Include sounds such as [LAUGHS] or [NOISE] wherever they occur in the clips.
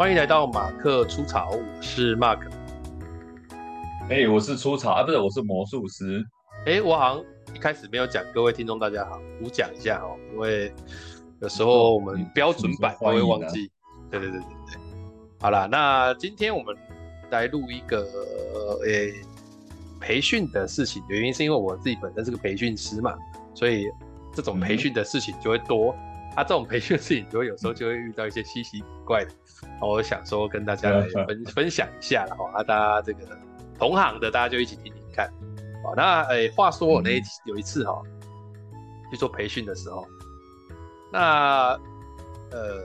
欢迎来到马克出草，我是 Mark。哎、欸，我是出草啊，不是，我是魔术师。哎、欸，我好像一开始没有讲，各位听众大家好，我讲一下哦，因为有时候我们标准版都会忘记。对对对对对。好啦，那今天我们来录一个诶、欸、培训的事情，原因是因为我自己本身是个培训师嘛，所以这种培训的事情就会多。嗯啊，这种培训的事情，就会有时候就会遇到一些稀奇古怪的。我想说跟大家来 [LAUGHS] 分分享一下了哈，啊，大家这个同行的，大家就一起听听看。好，那诶、欸，话说我那一有一次哈，去做培训的时候，那呃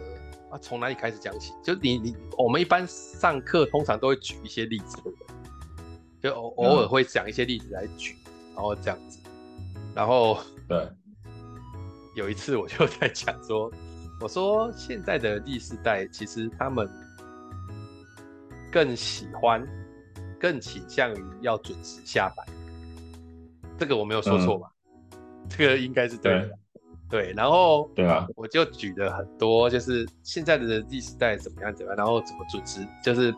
啊，从哪里开始讲起？就你你我们一般上课通常都会举一些例子，对不对？就偶偶尔会讲一些例子来举，然后这样子，然后对。有一次我就在讲说，我说现在的第四代其实他们更喜欢、更倾向于要准时下班，这个我没有说错吧？嗯、这个应该是对的。对，然后对啊，我就举了很多，就是现在的第四代怎么样怎么样，然后怎么准时，就是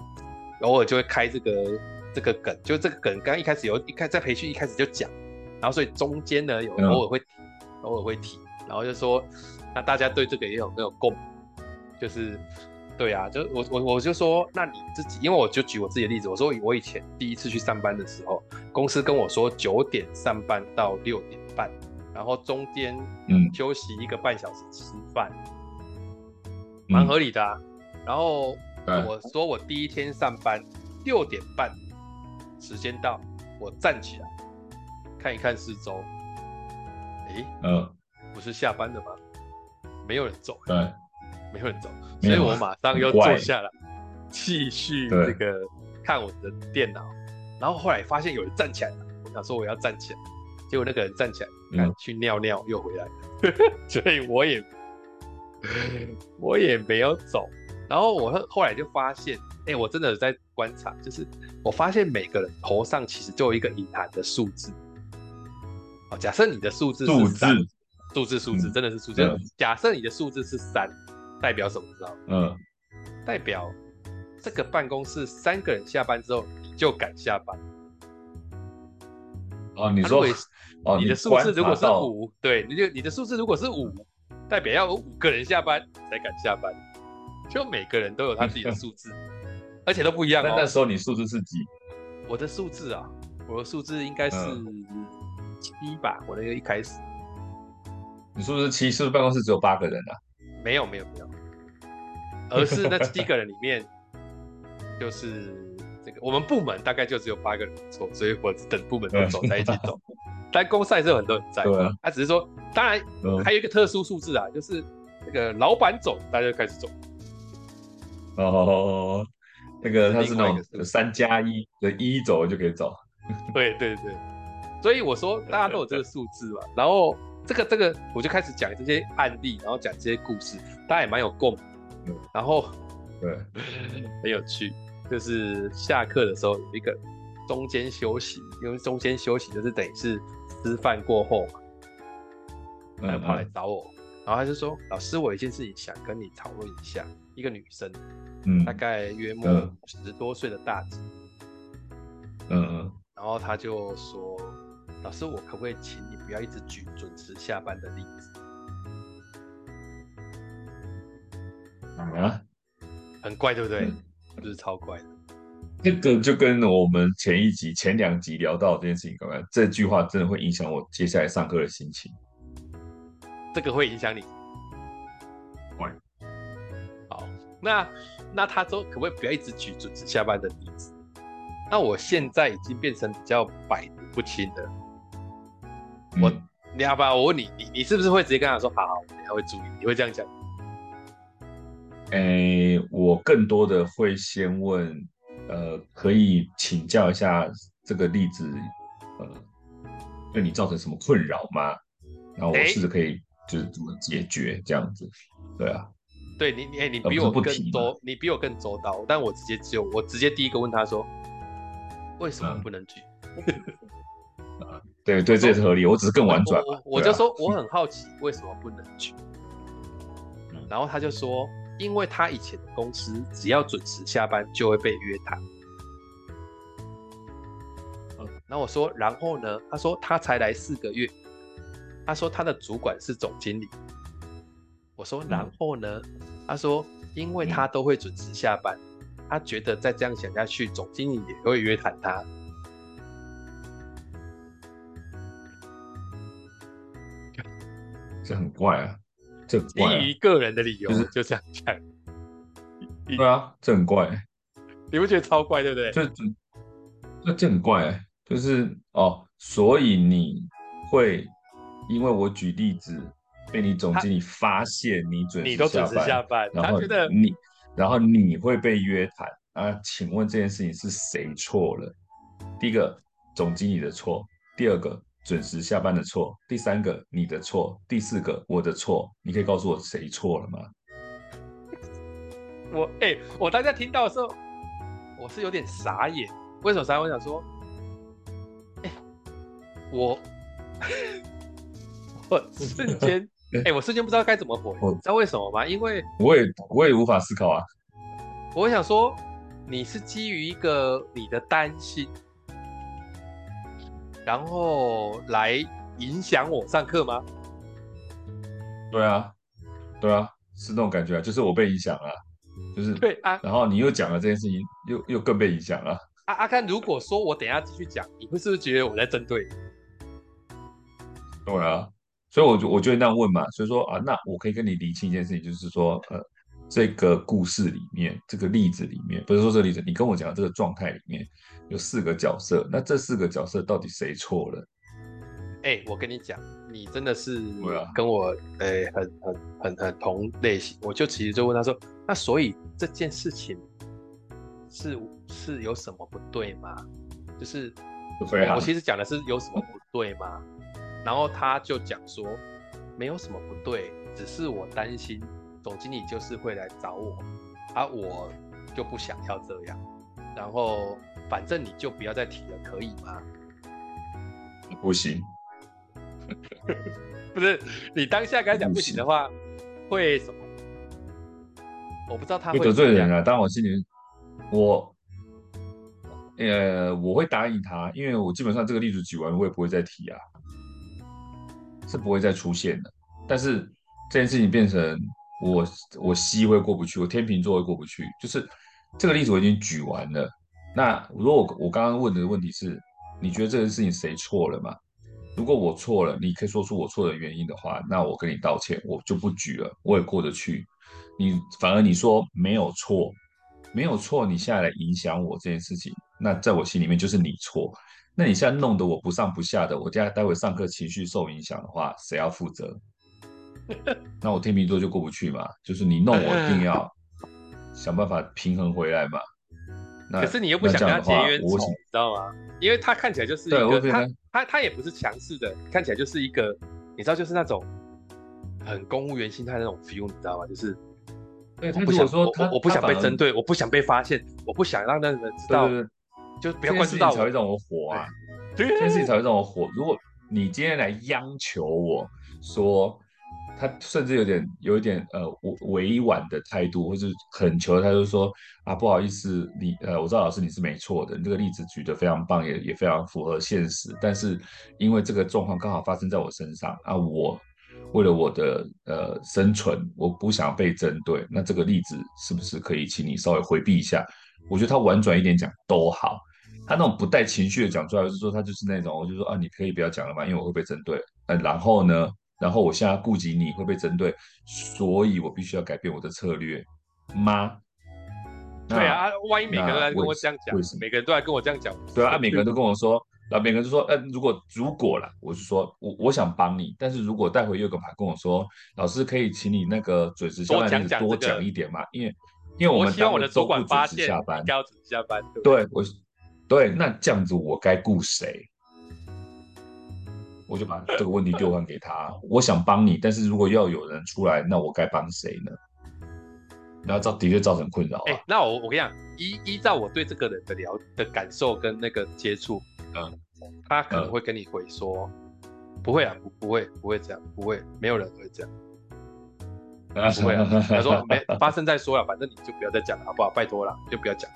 偶尔就会开这个这个梗，就这个梗刚刚一开始有一开在培训一开始就讲，然后所以中间呢有偶尔会偶尔会提。然后就说，那大家对这个也有没有共？就是，对啊，就我我我就说，那你自己，因为我就举我自己的例子，我说我以前第一次去上班的时候，公司跟我说九点上班到六点半，然后中间嗯休息一个半小时吃饭，嗯、蛮合理的啊。然后我说我第一天上班六点半，时间到，我站起来看一看四周，诶，嗯。不是下班了吗？没有人走，对，没有人走，所以我马上又坐下来，继续这个看我的电脑。然后后来发现有人站起来了，我想说我要站起来，结果那个人站起来，看去尿尿又回来了，[LAUGHS] 所以我也我也没有走。然后我后来就发现，哎，我真的在观察，就是我发现每个人头上其实就有一个隐含的数字。哦，假设你的数字是三。数字数字真的是数字。嗯、假设你的数字是三，代表什么？知道吗？嗯，代表这个办公室三个人下班之后，你就敢下班。哦，你说，哦你的数字如果是五，对，你就你的数字如果是五，代表要有五个人下班才敢下班。就每个人都有他自己的数字，[LAUGHS] 而且都不一样、哦。那那时候你数字是几？我的数字啊，我的数字应该是七吧。我那个一开始。你是不是七？是不是办公室只有八个人啊？没有没有没有，而是那七个人里面，[LAUGHS] 就是这个我们部门大概就只有八个人错，所以我等部门都走在一起走。[LAUGHS] 但公司还是有很多人在，他、只是说，当然还有一个特殊数字啊，就是那个老板走，大家就开始走。哦，那个他是那种三加一，就一走就可以走。对对对，所以我说大家都有这个数字嘛，然后。这个这个，我就开始讲这些案例，然后讲这些故事，大家也蛮有共鸣。嗯，然后对，[LAUGHS] 很有趣，就是下课的时候有一个中间休息，因为中间休息就是等于是吃饭过后嘛，他就跑来找我，嗯、然后他就说：“老师，我有一件事情想跟你讨论一下。”一个女生，嗯，大概约莫十多岁的大姐，嗯嗯，然后他就说。老师，我可不可以请你不要一直举准时下班的例子？啊，很怪，对不对？就、嗯、是超怪的。这个就跟我们前一集、前两集聊到这件事情，刚刚这句话真的会影响我接下来上课的心情。这个会影响你？怪。好，那那他说可不可以不要一直举准时下班的例子？那我现在已经变成比较百毒不侵的。我，你好吧，我问你，你你是不是会直接跟他说，好好，你还会注意，你会这样讲？哎、欸，我更多的会先问，呃，可以请教一下这个例子，呃，对你造成什么困扰吗？然后我试着可以就是怎么解决这样子，对啊，对你，你哎，你比我更周，你比我更周到，但我直接只有我直接第一个问他说，为什么不能举？啊 [LAUGHS] 对对，这也是合理。我只是更婉转。我就说我很好奇，为什么不能去？然后他就说，因为他以前的公司只要准时下班就会被约谈。嗯，然后我说，然后呢？他说他才来四个月，他说他的主管是总经理。我说，然后呢？他说，因为他都会准时下班，他觉得再这样想下去，总经理也会约谈他。这很怪啊，这基于个人的理由，就是就这样讲。对啊，这很怪，[LAUGHS] 你不觉得超怪，对不对？这这这很怪，就是哦，所以你会因为我举例子被你总经理发现你准你都准时下班，然后你然后你会被约谈啊？请问这件事情是谁错了？第一个总经理的错，第二个。准时下班的错，第三个你的错，第四个我的错，你可以告诉我谁错了吗？我哎、欸，我大家听到的时候，我是有点傻眼。为什么傻眼？我想说，哎、欸，我 [LAUGHS] 我瞬间 [LAUGHS] 哎、欸，我瞬间不知道该怎么回。你知道为什么吗？因为我也我也无法思考啊。我想说，你是基于一个你的担心。然后来影响我上课吗？对啊，对啊，是那种感觉啊，就是我被影响了，就是对啊。然后你又讲了这件事情，又又更被影响了。阿阿甘，如果说我等一下继续讲，你会是不是觉得我在针对？对啊，所以我就我就会那样问嘛。所以说啊，那我可以跟你厘清一件事情，就是说呃。这个故事里面，这个例子里面，不是说这个例子，你跟我讲的这个状态里面有四个角色，那这四个角色到底谁错了？哎、欸，我跟你讲，你真的是跟我哎、欸、很很很很同类型，我就其实就问他说，那所以这件事情是是有什么不对吗？就是我其实讲的是有什么不对吗？然后他就讲说没有什么不对，只是我担心。总经理就是会来找我，而、啊、我就不想要这样。然后反正你就不要再提了，可以吗？不行，[LAUGHS] 不是你当下跟他讲不行的话，会什么？我不知道他会，得罪人啊。当然我心里，我呃我会答应他，因为我基本上这个例子举完，我也不会再提啊，是不会再出现的。但是这件事情变成。我我西会过不去，我天秤座会过不去，就是这个例子我已经举完了。那如果我刚刚问的问题是，你觉得这件事情谁错了吗？如果我错了，你可以说出我错的原因的话，那我跟你道歉，我就不举了，我也过得去。你反而你说没有错，没有错，你现在来影响我这件事情，那在我心里面就是你错。那你现在弄得我不上不下的，我家待会上课情绪受影响的话，谁要负责？[LAUGHS] 那我天秤座就过不去嘛，就是你弄我一定要想办法平衡回来嘛。那可是你又不想跟他结冤仇，你知道吗？因为他看起来就是一个他他他也不是强势的，看起来就是一个你知道就是那种很公务员心态那种 feel，你知道吗？就是我不想说他我，我不想被针对，我不想被发现，我不想让那个人知道，对对对，就不要关注到我，才会让我火啊。这件事情才会让我火。如果你今天来央求我说。他甚至有点有一点呃委婉的态度，或是恳求，他就说啊，不好意思，你呃我知道老师你是没错的，你这个例子举得非常棒，也也非常符合现实。但是因为这个状况刚好发生在我身上啊，我为了我的呃生存，我不想被针对。那这个例子是不是可以请你稍微回避一下？我觉得他婉转一点讲都好，他那种不带情绪的讲出来，就是说他就是那种，我就说啊，你可以不要讲了嘛，因为我会被针对。呃，然后呢？然后我现在顾及你会被针对，所以我必须要改变我的策略吗？对啊，万一每个人来跟我这样讲，每个人都来跟我这样讲，对啊，[LAUGHS] 每个人都跟我说，然后每个人都说，呃，如果如果啦，我是说我我想帮你，但是如果待会又个牌跟我说，老师可以请你那个准时下班多讲一点嘛，因为因为我们希望我的主管发现下班，该要准时下班，对，我对，那这样子我该顾谁？我就把这个问题丢还给他。我想帮你，但是如果要有人出来，那我该帮谁呢？然后造的确造成困扰。哎、欸，那我我跟你讲，依依照我对这个人的了的感受跟那个接触，嗯，他可能会跟你回说，嗯、不会啊，不不会不会这样，不会，没有人会这样。[LAUGHS] 不会啊。他说没发生再说了，反正你就不要再讲了，好不好？拜托了，就不要讲。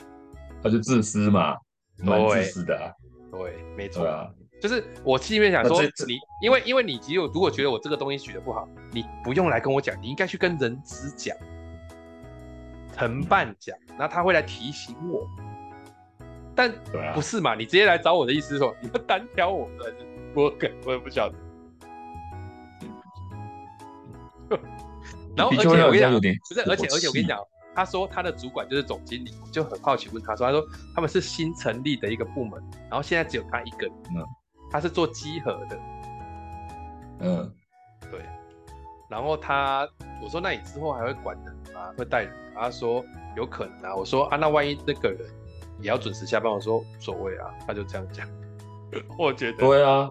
他就自私嘛，蛮自私的、啊。对，没错啊。就是我心里面想说，你因为因为你只有如果觉得我这个东西举得不好，你不用来跟我讲，你应该去跟人资讲，承办讲，那他会来提醒我。但不是嘛？你直接来找我的意思是说，你要单挑我，还是我梗？我也不晓得。然后，而且我跟你讲，不是，而且而且我跟你讲，他说他的主管就是总经理，就很好奇问他说，他说他们是新成立的一个部门，然后现在只有他一个人，嗯，他是做机核的，嗯，对。然后他我说，那你之后还会管人吗？会带人？他说有可能啊。我说啊，那万一那个人也要准时下班，我说无所谓啊。他就这样讲，[LAUGHS] 我觉得对啊。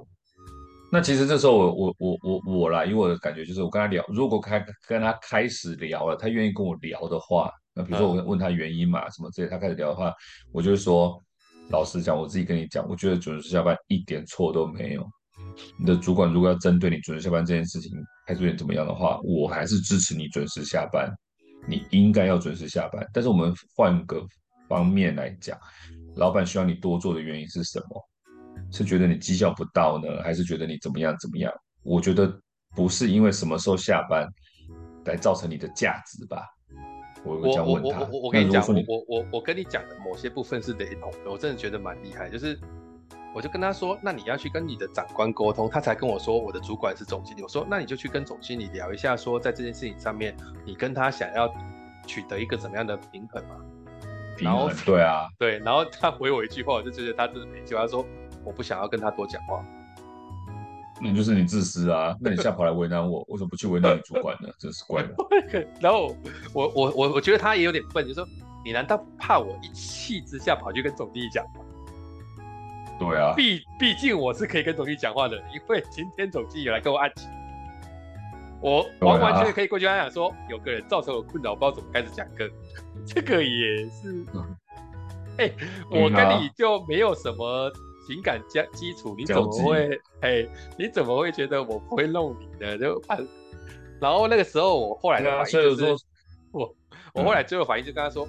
那其实这时候我我我我我啦，因为我的感觉就是我跟他聊，如果开跟他开始聊了，他愿意跟我聊的话，那比如说我问他原因嘛，什么之类，他开始聊的话，我就说，老实讲，我自己跟你讲，我觉得准时下班一点错都没有。你的主管如果要针对你准时下班这件事情开出点怎么样的话，我还是支持你准时下班，你应该要准时下班。但是我们换个方面来讲，老板需要你多做的原因是什么？是觉得你绩效不到呢，还是觉得你怎么样怎么样？我觉得不是因为什么时候下班来造成你的价值吧。我我我我我跟你讲，我我我跟你讲的某些部分是雷同的，我真的觉得蛮厉害。就是我就跟他说，那你要去跟你的长官沟通，他才跟我说我的主管是总经理。我说那你就去跟总经理聊一下，说在这件事情上面，你跟他想要取得一个怎么样的平衡嘛？平衡，对啊，对。然后他回我一句话，我就觉得他真的没救。他说。我不想要跟他多讲话，那就是你自私啊！那你现在跑来为难我，为什么不去为难你主管呢？真是怪了。[LAUGHS] 然后我我我我觉得他也有点笨，就是说你难道怕我一气之下跑去跟总经理讲吗？对啊，毕毕竟我是可以跟总经理讲话的，因为今天总经理来跟我按情，我完完全全可以过去跟他讲说，有个人造成我困扰，我不知道怎么开始讲课，这个也是。[LAUGHS] 哎、欸，我跟你就没有什么。情感加基础，你怎么会？哎，你怎么会觉得我不会弄你呢？就然后那个时候，我后来的反应就是，啊、我我后来最后反应就跟他说，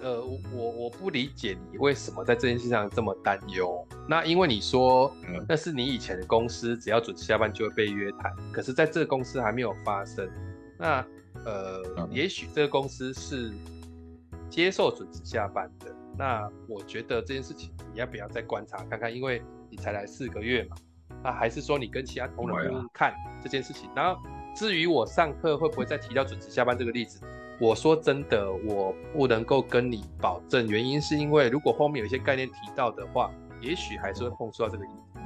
嗯、呃，我我不理解你为什么在这件事上这么担忧。那因为你说那是你以前的公司，只要准时下班就会被约谈，可是在这个公司还没有发生。那呃，嗯、也许这个公司是接受准时下班的。那我觉得这件事情你要不要再观察看看？因为你才来四个月嘛。那还是说你跟其他同仁看这件事情？然后至于我上课会不会再提到准时下班这个例子，我说真的，我不能够跟你保证。原因是因为如果后面有一些概念提到的话，也许还是会碰触到这个议题。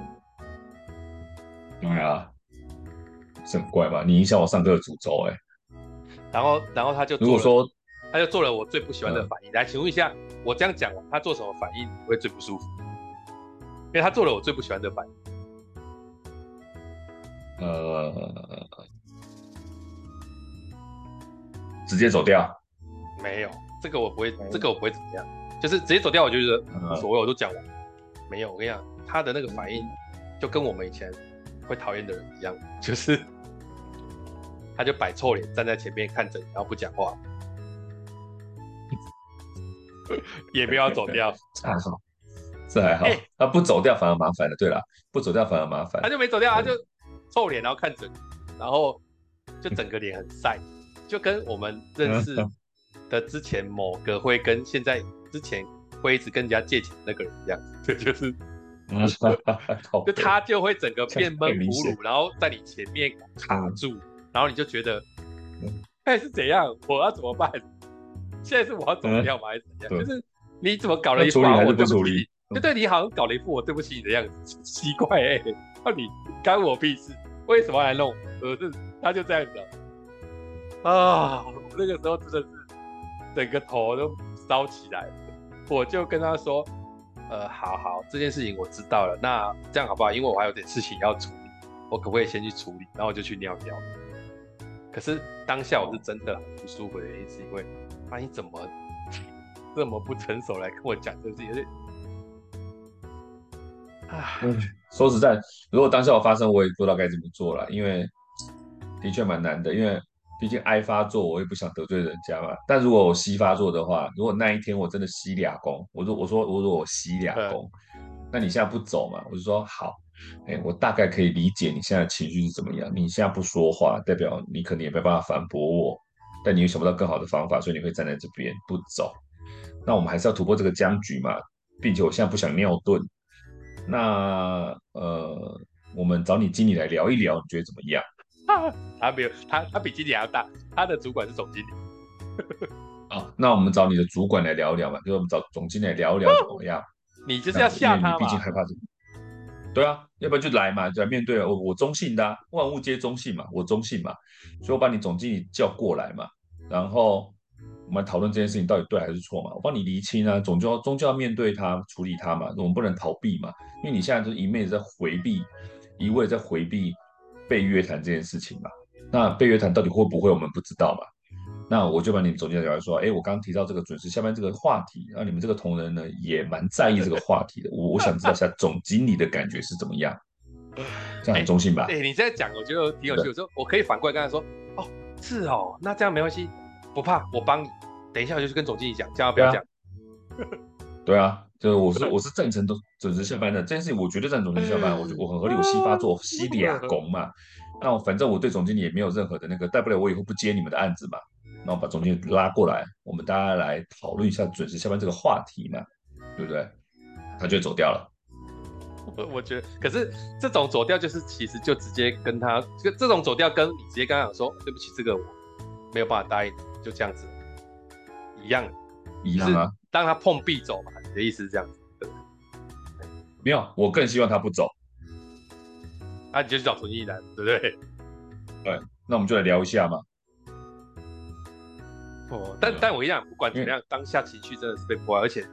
对啊，是很怪吧？你影响我上课的主轴哎。然后，然后他就如果说。他就做了我最不喜欢的反应。来，请问一下，我这样讲，他做什么反应会最不舒服？因为他做了我最不喜欢的反应。呃，直接走掉？没有，这个我不会，这个我不会怎么样。就是直接走掉，我就觉得无所谓，我都讲完。没有，我跟你讲，他的那个反应就跟我们以前会讨厌的人一样，就是他就摆臭脸站在前面看着你，然后不讲话。[LAUGHS] 也不要走掉，[LAUGHS] 这还好，这还好。他不走掉反而麻烦了。对了，不走掉反而麻烦。他就没走掉，他就臭脸，然后看着，然后就整个脸很晒，[LAUGHS] 就跟我们认识的之前某个会跟现在之前会一直跟人家借钱那个人一样，对就是，就他就会整个变闷葫芦，然后在你前面卡住，然后你就觉得，哎是怎样？我要怎么办？现在是我要走掉吗？还是怎样？就是你怎么搞了一副我对不起，就对你好像搞了一副我对不起你的样子，奇怪哎、欸，到底干我屁事？为什么来弄？呃，是他就这样子啊，那个时候真的是整个头都烧起来了。我就跟他说，呃，好好，这件事情我知道了，那这样好不好？因为我还有点事情要处理，我可不可以先去处理？然后我就去尿尿。可是当下我是真的很不舒服的原因是因为。那、啊、你怎么这么不成熟来跟我讲这些事情？啊，说实在，如果当下我发生，我也不知道该怎么做了，因为的确蛮难的。因为毕竟 I 发作，我也不想得罪人家嘛。但如果我 C 发作的话，如果那一天我真的吸俩工，我说我说我说我吸俩工，那你现在不走嘛？我就说好，哎，我大概可以理解你现在情绪是怎么样。你现在不说话，代表你可能也没办法反驳我，但你又想不到更好的方法，所以你会站在这边不走。那我们还是要突破这个僵局嘛，并且我现在不想尿遁。那呃，我们找你经理来聊一聊，你觉得怎么样？[LAUGHS] 他没有，他他比经理还要大，他的主管是总经理。[LAUGHS] 哦，那我们找你的主管来聊一聊嘛，就是我们找总经理来聊一聊怎么样？你就是要吓他嘛？你毕竟害怕这个。对啊，要不然就来嘛，就来面对我，我中性的啊，万物皆中性嘛，我中性嘛，所以我把你总经理叫过来嘛，然后。我们讨论这件事情到底对还是错嘛？我帮你厘清啊，终究终究要面对它，处理它嘛。我们不能逃避嘛，因为你现在就是一昧在回避，一味在回避被约谈这件事情嘛。那被约谈到底会不会，我们不知道嘛。那我就把你们总结来说，哎，我刚刚提到这个准时下班这个话题，那，你们这个同仁呢也蛮在意这个话题的。我我想知道一下总经理的感觉是怎么样？[LAUGHS] 这样很中性吧？对，你这样讲我觉得挺有趣。我说我可以反过来跟他说，哦，是哦，那这样没关系。不怕，我帮你。等一下，我就去跟总经理讲，千万不要讲。[LAUGHS] 对啊，就是我是我是赞成都准时下班的这件事情，我绝对赞成准时下班。我我很合理，我西发做西俩工嘛。[LAUGHS] 那我反正我对总经理也没有任何的那个，大不了我以后不接你们的案子嘛。那我把总经理拉过来，我们大家来讨论一下准时下班这个话题嘛，对不对？他就走掉了。我我觉得，可是这种走掉就是其实就直接跟他，这这种走掉跟你直接跟他讲说，对不起，这个我没有办法答应。就这样子，一样，一样啊。当他碰壁走嘛，你的意思是这样子？对，没有，我更希望他不走。那、啊、你就去找陈毅来，对不对？对，那我们就来聊一下嘛。哦，但但我一样，不管怎么样，当下情绪真的是被破坏，而且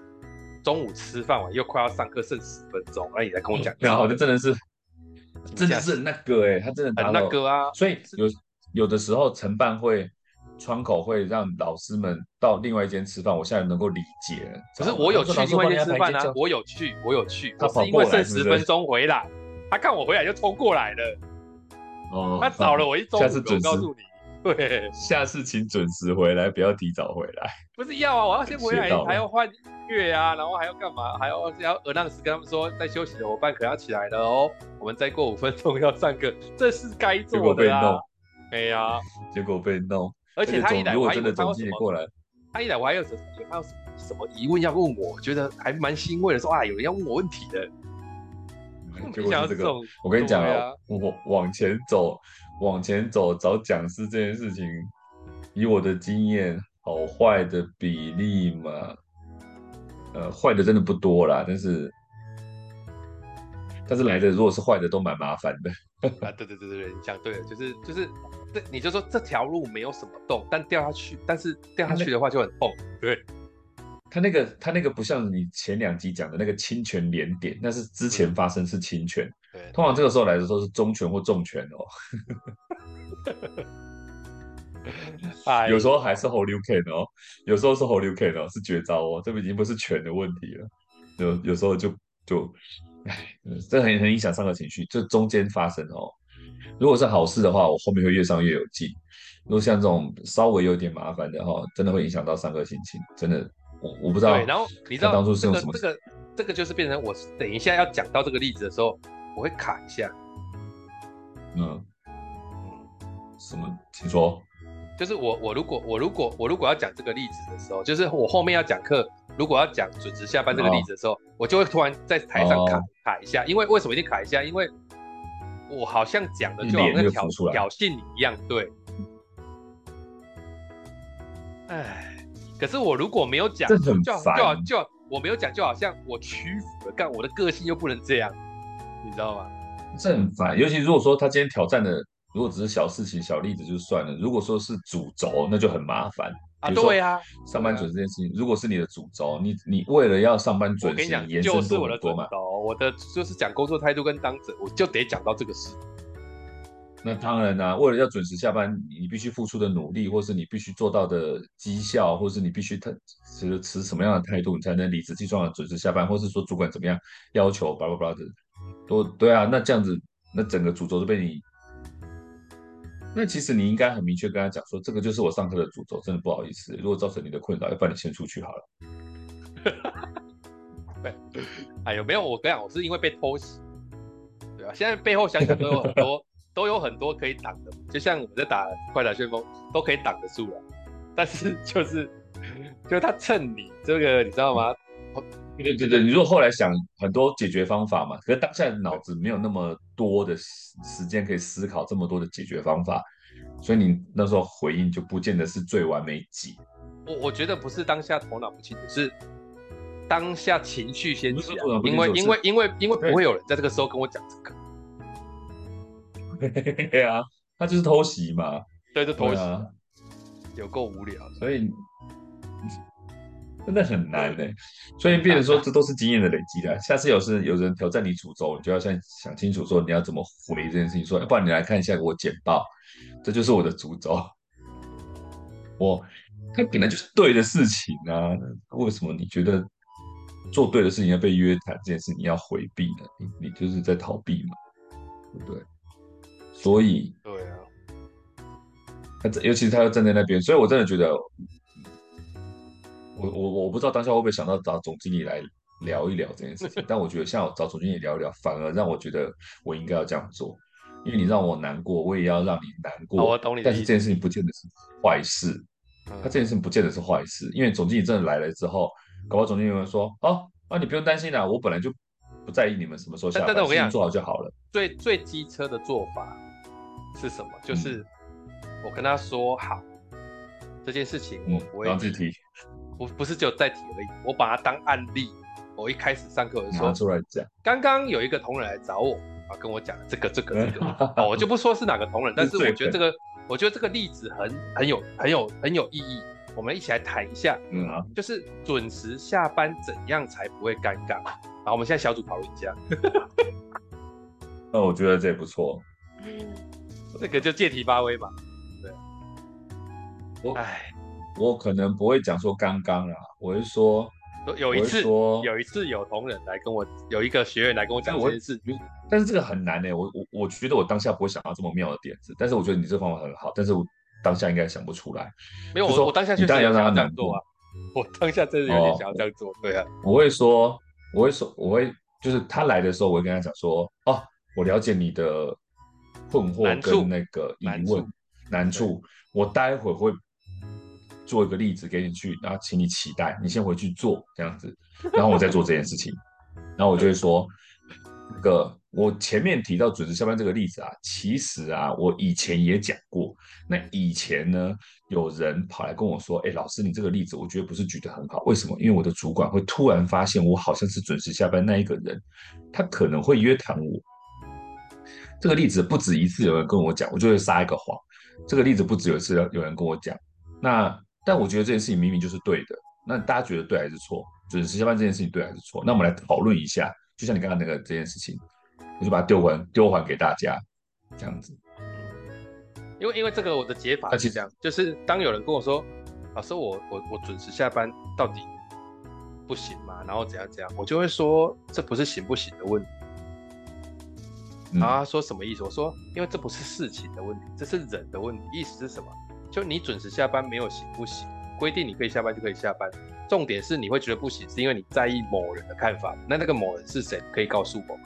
中午吃饭完又快要上课，剩十分钟，那你来跟我讲，然后就真的是，真的是那个哎、欸，他真的很那个啊。所以有有的时候承办会。窗口会让老师们到另外一间吃饭，我现在能够理解了。可是我有去另外一间吃饭啊，我有去，我有去。他是因为剩十分钟回来，他看我回来就冲过来了。哦，他找了我一中午。[LAUGHS] 下次准时。告诉你，[LAUGHS] 对，下次请准时回来，不要提早回来。不是要啊，我要先回来，还要换音乐啊，然后还要干嘛？还要要 announce 跟他们说，在休息的伙伴可要起来了哦，我们再过五分钟要上课，这是该做的啊。没呀，结果被弄。而且他一来，我还以为他有什么？他一来，我还有什么？他有什么什么疑问要问我？我觉得还蛮欣慰的，说啊，有人要问我问题的。结果是这个，我跟你讲啊，我往前走，往前走找讲师这件事情，以我的经验，好坏的比例嘛，呃，坏的真的不多啦，但是。但是来的如果是坏的，都蛮麻烦的。啊，对对对对对，你讲对了，就是就是，这你就说这条路没有什么洞，但掉下去，但是掉下去的话就很痛。对，他那个他那个不像你前两集讲的那个侵权连点，那是之前发生是侵权。对，通常这个时候来的时候是中拳或重拳哦。[LAUGHS] 有时候还是 hold you can 哦，有时候是 hold you can 哦，是绝招哦，这已经不是拳的问题了。有有时候就就。哎，这很很影响上课情绪。这中间发生哦，如果是好事的话，我后面会越上越有劲。如果像这种稍微有点麻烦的话，真的会影响到上课心情。真的，我我不知道。对，然后你知道当初是用什么？这个这个这个就是变成我等一下要讲到这个例子的时候，我会卡一下。嗯嗯，什么？请说。就是我我如果我如果我如果要讲这个例子的时候，就是我后面要讲课。如果要讲准时下班这个例子的时候，哦、我就会突然在台上卡、哦、卡一下，因为为什么一定卡一下？因为我好像讲的就好像挑挑衅你一样，对。哎，可是我如果没有讲，就好就好就我没有讲，就好像我屈服了，干我的个性又不能这样，你知道吗？这很烦，尤其如果说他今天挑战的，如果只是小事情、小例子就算了，如果说是主轴，那就很麻烦。啊，对呀，上班准时这件事情，啊、如果是你的主轴，你你为了要上班准时，我跟你讲，延伸就是我的主轴，我的就是讲工作态度跟当责，我就得讲到这个事。[LAUGHS] 那当然啦、啊，为了要准时下班，你必须付出的努力，或是你必须做到的绩效，或是你必须他持持什么样的态度，你才能理直气壮的准时下班，或是说主管怎么样要求，巴拉巴拉的，都对啊。那这样子，那整个主轴都被你那其实你应该很明确跟他讲说，这个就是我上课的主轴，真的不好意思，如果造成你的困扰，要不然你先出去好了。[LAUGHS] 对，哎呦，没有，我跟你讲，我是因为被偷袭，对啊，现在背后想想都有很多，都有很多可以挡的，就像我们在打快打旋风，都可以挡得住了，但是就是，就是他趁你这个，你知道吗？对对对，你如果后来想很多解决方法嘛，可是当下脑子没有那么多的时时间可以思考这么多的解决方法，所以你那时候回应就不见得是最完美解。我我觉得不是当下头脑不清楚，是当下情绪先起来，因为因为因为因为不会有人在这个时候跟我讲这个。[LAUGHS] 对啊，他就是偷袭嘛，对，就偷袭啊，有够无聊，所以。真的很难呢，所以变成说这都是经验的累积的。下次有时有人挑战你主轴，你就要先想清楚说你要怎么回这件事情。说，不然你来看一下我简报，这就是我的主轴。我他本来就是对的事情啊，为什么你觉得做对的事情要被约谈这件事你要回避呢？你你就是在逃避嘛，对不对？所以对啊，他尤其是他要站在那边，所以我真的觉得。我我我不知道当下会不会想到找总经理来聊一聊这件事情，[LAUGHS] 但我觉得像我找总经理聊一聊，反而让我觉得我应该要这样做，因为你让我难过，我也要让你难过。我懂你。但是这件事情不见得是坏事，他这件事情不见得是坏事，因为总经理真的来了之后，搞不好总经理会说：“哦，啊，你不用担心啦，我本来就不在意你们什么时候下班，事情做好就好了。”最最机车的做法是什么？就是我跟他说好这件事情，我不会自己提。不不是只有在提而已，我把它当案例。我一开始上课的时候拿出来讲，刚刚有一个同仁来找我啊，跟我讲这个这个这个，哦，我就不说是哪个同仁，[LAUGHS] 但是我觉得这个，我觉得这个例子很很有很有很有意义，我们一起来谈一下。嗯啊，就是准时下班怎样才不会尴尬？好，我们现在小组讨论一下。那 [LAUGHS] 我觉得这也不错。这个就借题发挥吧。对。我唉。我可能不会讲说刚刚啊，我会说有一次，有一次有同仁来跟我，有一个学员来跟我讲这件事，但是这个很难呢。我我我觉得我当下不会想到这么妙的点子，但是我觉得你这方法很好，但是我当下应该想不出来。没有，我我当下确实想要让他难做啊，[LAUGHS] 我当下真的有点想要这样做。对啊，我会说，我会说，我会就是他来的时候，我会跟他讲说，哦，我了解你的困惑跟那个疑问难处，我待会会。做一个例子给你去，然后请你期待，你先回去做这样子，然后我再做这件事情，然后我就会说，那个我前面提到准时下班这个例子啊，其实啊，我以前也讲过。那以前呢，有人跑来跟我说，哎，老师，你这个例子我觉得不是举得很好，为什么？因为我的主管会突然发现我好像是准时下班那一个人，他可能会约谈我。这个例子不止一次有人跟我讲，我就会撒一个谎。这个例子不止有一次有人跟我讲，那。但我觉得这件事情明明就是对的，那大家觉得对还是错？准时下班这件事情对还是错？那我们来讨论一下，就像你刚刚那个这件事情，我就把它丢还丢还给大家，这样子。因为因为这个我的解法是这样，就是当有人跟我说，老师我我我准时下班到底不行吗？然后怎样怎样，我就会说这不是行不行的问题。然后他说什么意思？我说因为这不是事情的问题，这是人的问题。意思是什么？就你准时下班没有行不行？规定你可以下班就可以下班。重点是你会觉得不行，是因为你在意某人的看法。那那个某人是谁？可以告诉我吗？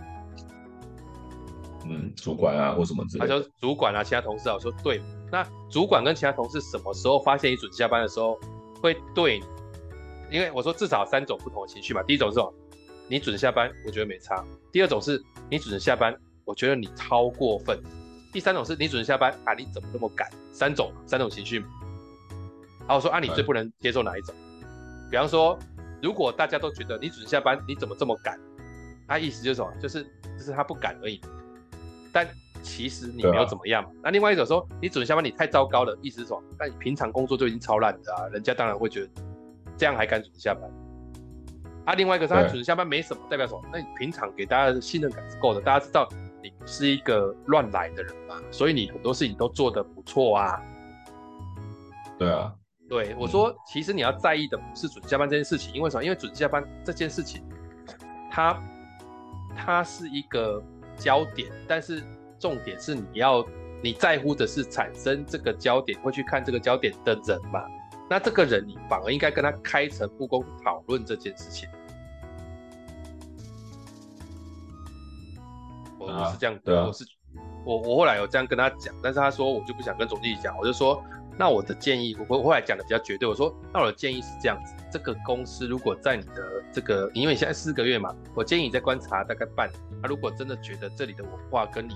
嗯，主管啊，或什么之类的。他说主管啊，其他同事啊。我说对。那主管跟其他同事什么时候发现你准时下班的时候会对你？因为我说至少三种不同的情绪嘛。第一种是？你准时下班，我觉得没差。第二种是你准时下班，我觉得你超过分。第三种是你准时下班啊？你怎么那么赶？三种，三种情绪。好，我说啊，你最不能接受哪一种？嗯、比方说，如果大家都觉得你准时下班，你怎么这么赶？他意思就是什么？就是就是他不敢而已。但其实你没有怎么样。啊、那另外一种说，你准时下班，你太糟糕了，意思是什么？但你平常工作就已经超烂的啊，人家当然会觉得这样还敢准时下班。啊，另外一个是他准时下班没什么，代表什么？那你平常给大家的信任感是够的，大家知道。你是一个乱来的人嘛，所以你很多事情都做得不错啊。对啊，对我说，其实你要在意的不是准时下班这件事情，因为什么？因为准时下班这件事情，它它是一个焦点，但是重点是你要你在乎的是产生这个焦点，会去看这个焦点的人嘛？那这个人你反而应该跟他开诚布公讨论这件事情。我我是这样，对啊，我是我我后来有这样跟他讲，但是他说我就不想跟总经理讲，我就说。那我的建议，我我后来讲的比较绝对。我说，那我的建议是这样子：这个公司如果在你的这个，因为你现在四个月嘛，我建议你再观察大概半年。他如果真的觉得这里的文化跟你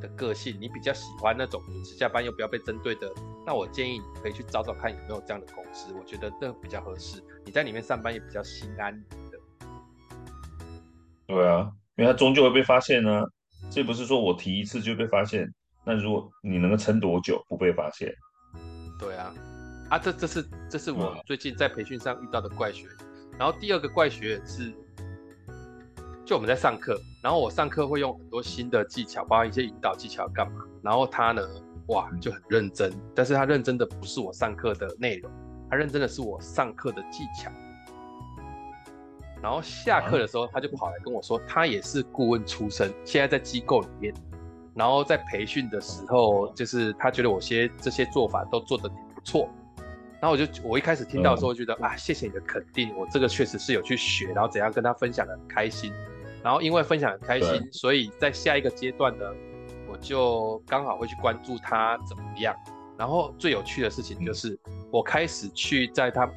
的个性，你比较喜欢那种准时下班又不要被针对的，那我建议你可以去找找看有没有这样的公司。我觉得这比较合适，你在里面上班也比较心安的。对啊，因为他终究会被发现呢、啊。这不是说我提一次就被发现，那如果你能够撑多久不被发现？对啊，啊，这这是这是我最近在培训上遇到的怪学。然后第二个怪学是，就我们在上课，然后我上课会用很多新的技巧，包括一些引导技巧干嘛。然后他呢，哇，就很认真，但是他认真的不是我上课的内容，他认真的是我上课的技巧。然后下课的时候，他就跑来跟我说，他也是顾问出身，现在在机构里面。然后在培训的时候，就是他觉得我些这些做法都做得挺不错。然后我就我一开始听到的时候，觉得、嗯、啊，谢谢你的肯定，我这个确实是有去学，然后怎样跟他分享的很开心。然后因为分享很开心，所以在下一个阶段呢，我就刚好会去关注他怎么样。然后最有趣的事情就是，我开始去在他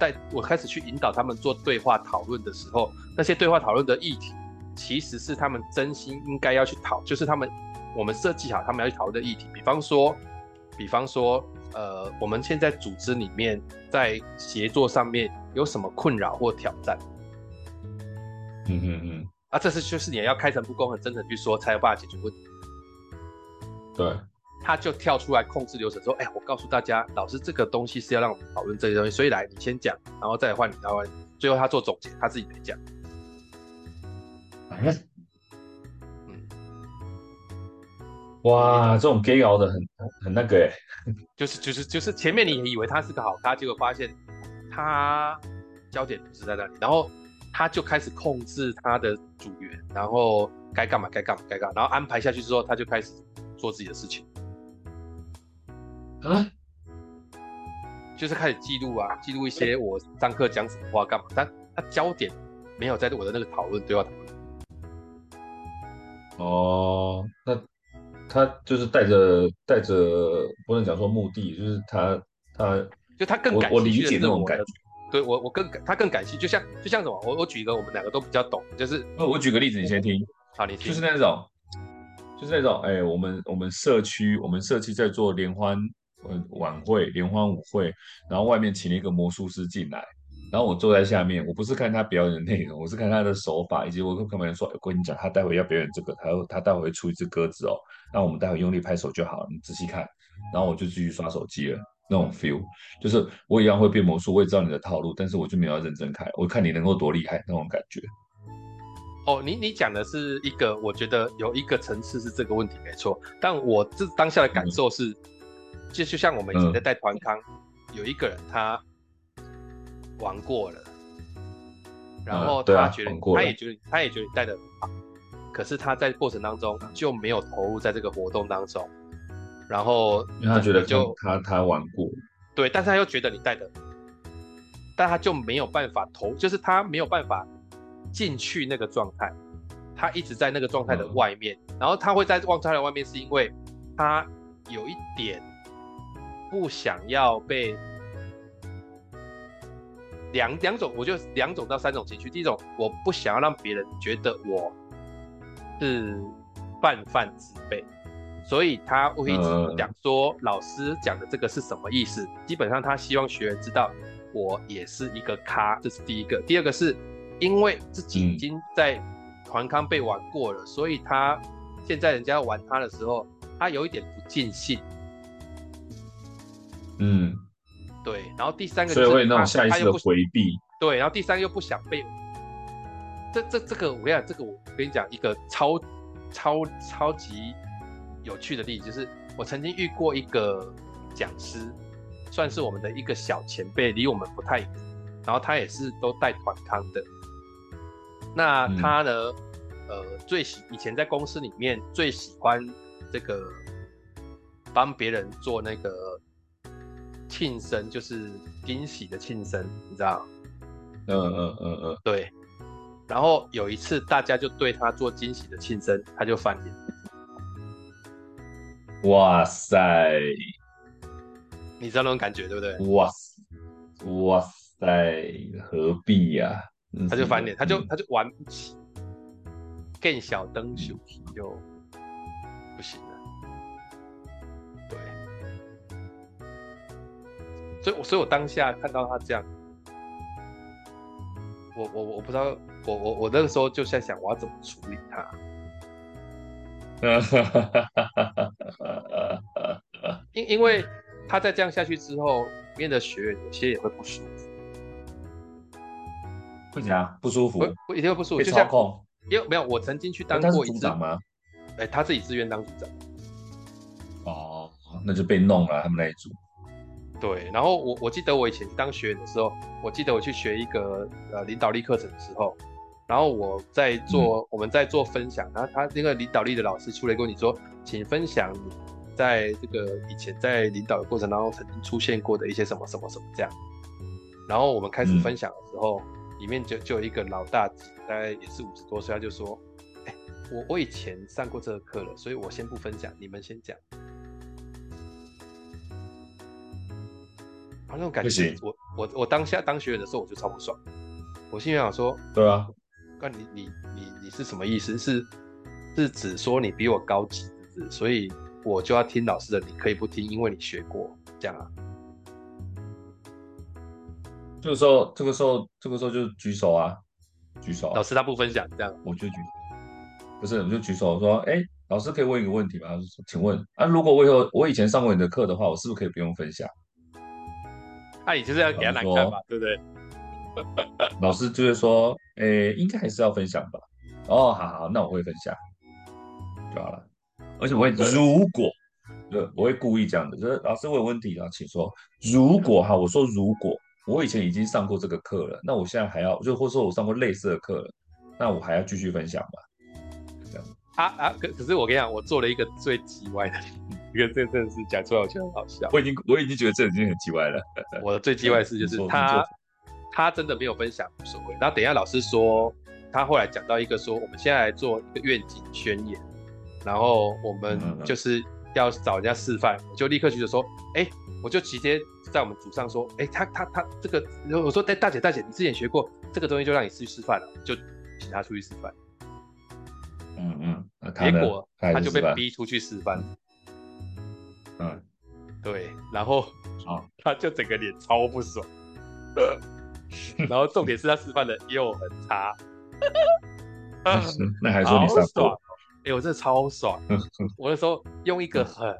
带我开始去引导他们做对话讨论的时候，那些对话讨论的议题，其实是他们真心应该要去讨，就是他们。我们设计好他们要去讨论的议题，比方说，比方说，呃，我们现在组织里面在协作上面有什么困扰或挑战？嗯嗯嗯。啊，这是就是你要开诚布公、很真诚去说，才有办法解决问题。对。他就跳出来控制流程，说：“哎，我告诉大家，老师这个东西是要让我们讨论这些东西，所以来你先讲，然后再换你，然后最后他做总结，他自己来讲。”嗯。哇，这种 gay 熬的很很那个哎，就是就是就是前面你以为他是个好咖，结果发现他焦点不是在那里，然后他就开始控制他的组员，然后该干嘛该干嘛该干嘛，然后安排下去之后，他就开始做自己的事情，啊，就是开始记录啊，记录一些我上课讲什么话干嘛，但他焦点没有在我的那个讨论对话讨论，哦，那。他就是带着带着，不能讲说目的，就是他他就他更感我，我理解那种感觉，对我我更他更感兴趣，就像就像什么，我我举一个我们两个都比较懂，就是我举个例子，你先听，好，你听，就是那种就是那种，哎、欸，我们我们社区我们社区在做联欢晚会联欢舞会，然后外面请了一个魔术师进来。然后我坐在下面，我不是看他表演的内容，我是看他的手法，以及我跟客人说：“我跟你讲，他待会要表演这个，他他待会会出一只鸽子哦，那我们待会用力拍手就好了，你仔细看。”然后我就继续刷手机了，那种 feel 就是我一样会变魔术，我也知道你的套路，但是我就没有要认真看，我看你能够多厉害那种感觉。哦，你你讲的是一个，我觉得有一个层次是这个问题没错，但我这当下的感受是，嗯、就就像我们以前在带团康，嗯、有一个人他。玩过了，然后他觉得，他也觉得，他也觉得你带的很好，可是他在过程当中就没有投入在这个活动当中，然后因为他觉得就他他玩过，对，但是他又觉得你带的，但他就没有办法投，就是他没有办法进去那个状态，他一直在那个状态的外面，然后他会在状态的外面，是因为他有一点不想要被。两两种，我就两种到三种情绪。第一种，我不想要让别人觉得我是泛泛之辈，所以他会一直讲说老师讲的这个是什么意思。基本上他希望学员知道我也是一个咖，这是第一个。第二个是因为自己已经在团康被玩过了，所以他现在人家玩他的时候，他有一点不尽兴。嗯。对，然后第三个就是所以会那种下意识的回避。对，然后第三个又不想被这这这个，我跟你讲，这个我跟你讲一个超超超级有趣的例子，就是我曾经遇过一个讲师，算是我们的一个小前辈，离我们不太远，然后他也是都带团康的。那他呢，嗯、呃，最喜以前在公司里面最喜欢这个帮别人做那个庆生，就是惊喜的庆生，你知道？嗯嗯嗯嗯，对。然后有一次，大家就对他做惊喜的庆生，他就翻脸。哇塞！你知道那种感觉对不对？哇塞，哇塞，何必呀、啊？他就翻脸，他就他就玩不起，更小灯熊就不行所以，我所以我当下看到他这样，我我我不知道，我我我那个时候就在想，我要怎么处理他。[LAUGHS] 因因为他再这样下去之后，里面的学员有些也会不舒服。会怎样？不舒服？不，一定会不舒服。就操控？因为没有，我曾经去当过一次组长吗？哎，他自己自愿当组长。哦，那就被弄了，他们那一组。对，然后我我记得我以前当学员的时候，我记得我去学一个呃领导力课程的时候，然后我在做、嗯、我们在做分享，然后他那个领导力的老师出来跟你说，请分享你在这个以前在领导的过程当中曾经出现过的一些什么什么什么这样。然后我们开始分享的时候。嗯里面就就有一个老大，大概也是五十多岁，他就说：“哎、欸，我我以前上过这个课了，所以我先不分享，你们先讲。”啊，那种感觉，我我我当下当学员的时候，我就超不爽。我心里想说：“对啊，那你你你你是什么意思？是是指说你比我高级，所以我就要听老师的？你可以不听，因为你学过这样啊？”这个时候，这个时候，这个时候就举手啊，举手啊。老师他不分享，这样我就举，不是我就举手说，哎，老师可以问一个问题吗？请问啊，如果我以后我以前上过你的课的话，我是不是可以不用分享？那你就是要给他难看嘛，对不对？[LAUGHS] 老师就会说，哎，应该还是要分享吧。哦，好好，那我会分享就好了。而且我会如果，对，我会故意这样的，就是老师我有问题啊，请说。如果哈，我说如果。我以前已经上过这个课了，那我现在还要就或者说我上过类似的课了，那我还要继续分享吧？这样啊啊！可可是我跟你讲，我做了一个最奇怪的，一个这真的是讲出来我觉得很好笑。我已经我已经觉得这已经很奇怪了。[LAUGHS] 我的最奇怪的事就是他他真的没有分享无所谓。然后等一下老师说，他后来讲到一个说，我们现在来做一个愿景宣言，然后我们就是要找人家示范，我就立刻举手说，哎、欸，我就直接。在我们组上说，哎、欸，他他他这个，我说，哎，大姐大姐，你之前学过这个东西，就让你去示范了，就请他出去示范。嗯嗯，结果他就被逼出去示范。嗯，对，然后啊，[LAUGHS] 他就整个脸超不爽。[LAUGHS] 然后重点是他示范的又很差。[LAUGHS] 那还说你上爽？哎、欸，我真的超爽。我那时候用一个很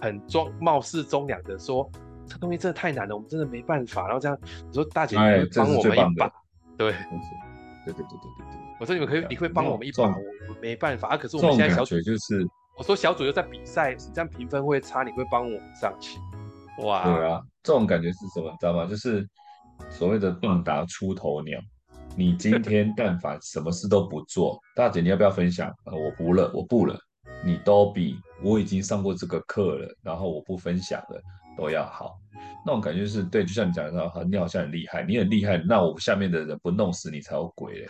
很装貌似中两的说。这东西真的太难了，我们真的没办法。然后这样，你说大姐，你会帮我们一把？对，对对对对对对。我说你们可以，你会帮我们一把？我们没办法啊。可是我们现在小组就是，我说小组又在比赛，你这样评分会差，你会帮我们上去？哇，对啊，这种感觉是什么？你知道吗？就是所谓的棒打出头鸟。你今 [LAUGHS] 天但凡什么事都不做，大姐你要不要分享？呃，我不了，我不了。你都比我已经上过这个课了，然后我不分享了。都要好，那种感觉是对，就像你讲的，你好像很厉害，你很厉害，那我下面的人不弄死你才有鬼嘞。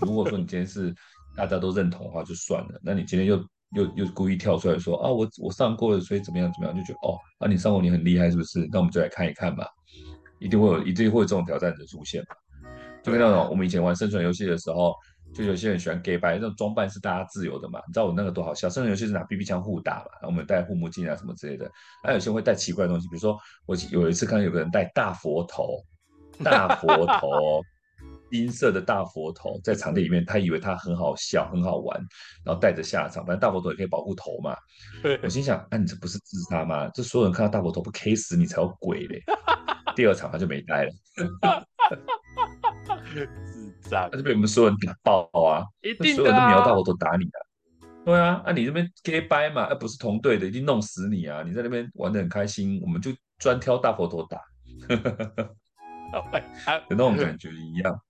如果说你今天是大家都认同的话，就算了。那你今天又又又故意跳出来说啊，我我上过了，所以怎么样怎么样，就觉得哦，啊你上过你很厉害是不是？那我们就来看一看吧，一定会有一定会有这种挑战者出现嘛。就跟那种我们以前玩生存游戏的时候。就有些人喜欢 gay 白，那种装扮是大家自由的嘛。你知道我那个多好笑，生存游戏是拿 BB 枪互打嘛，然后我们戴护目镜啊什么之类的。还有些人会带奇怪的东西，比如说我有一次看到有个人戴大佛头，大佛头，金色的大佛头在场地里面，他以为他很好笑很好玩，然后带着下场，反正大佛头也可以保护头嘛。我心想，哎、啊，你这不是自杀吗？这所有人看到大佛头不 K 死你才有鬼嘞。[LAUGHS] 第二场他就没带了。自杀 [LAUGHS] 他就被我们所有人打爆啊！一定的啊，所有人都瞄到我都打你啊！对啊，那、啊、你这边 gay 掰嘛，而、啊、不是同队的，一定弄死你啊！你在那边玩得很开心，我们就专挑大佛头打，[LAUGHS] 有那种感觉一样。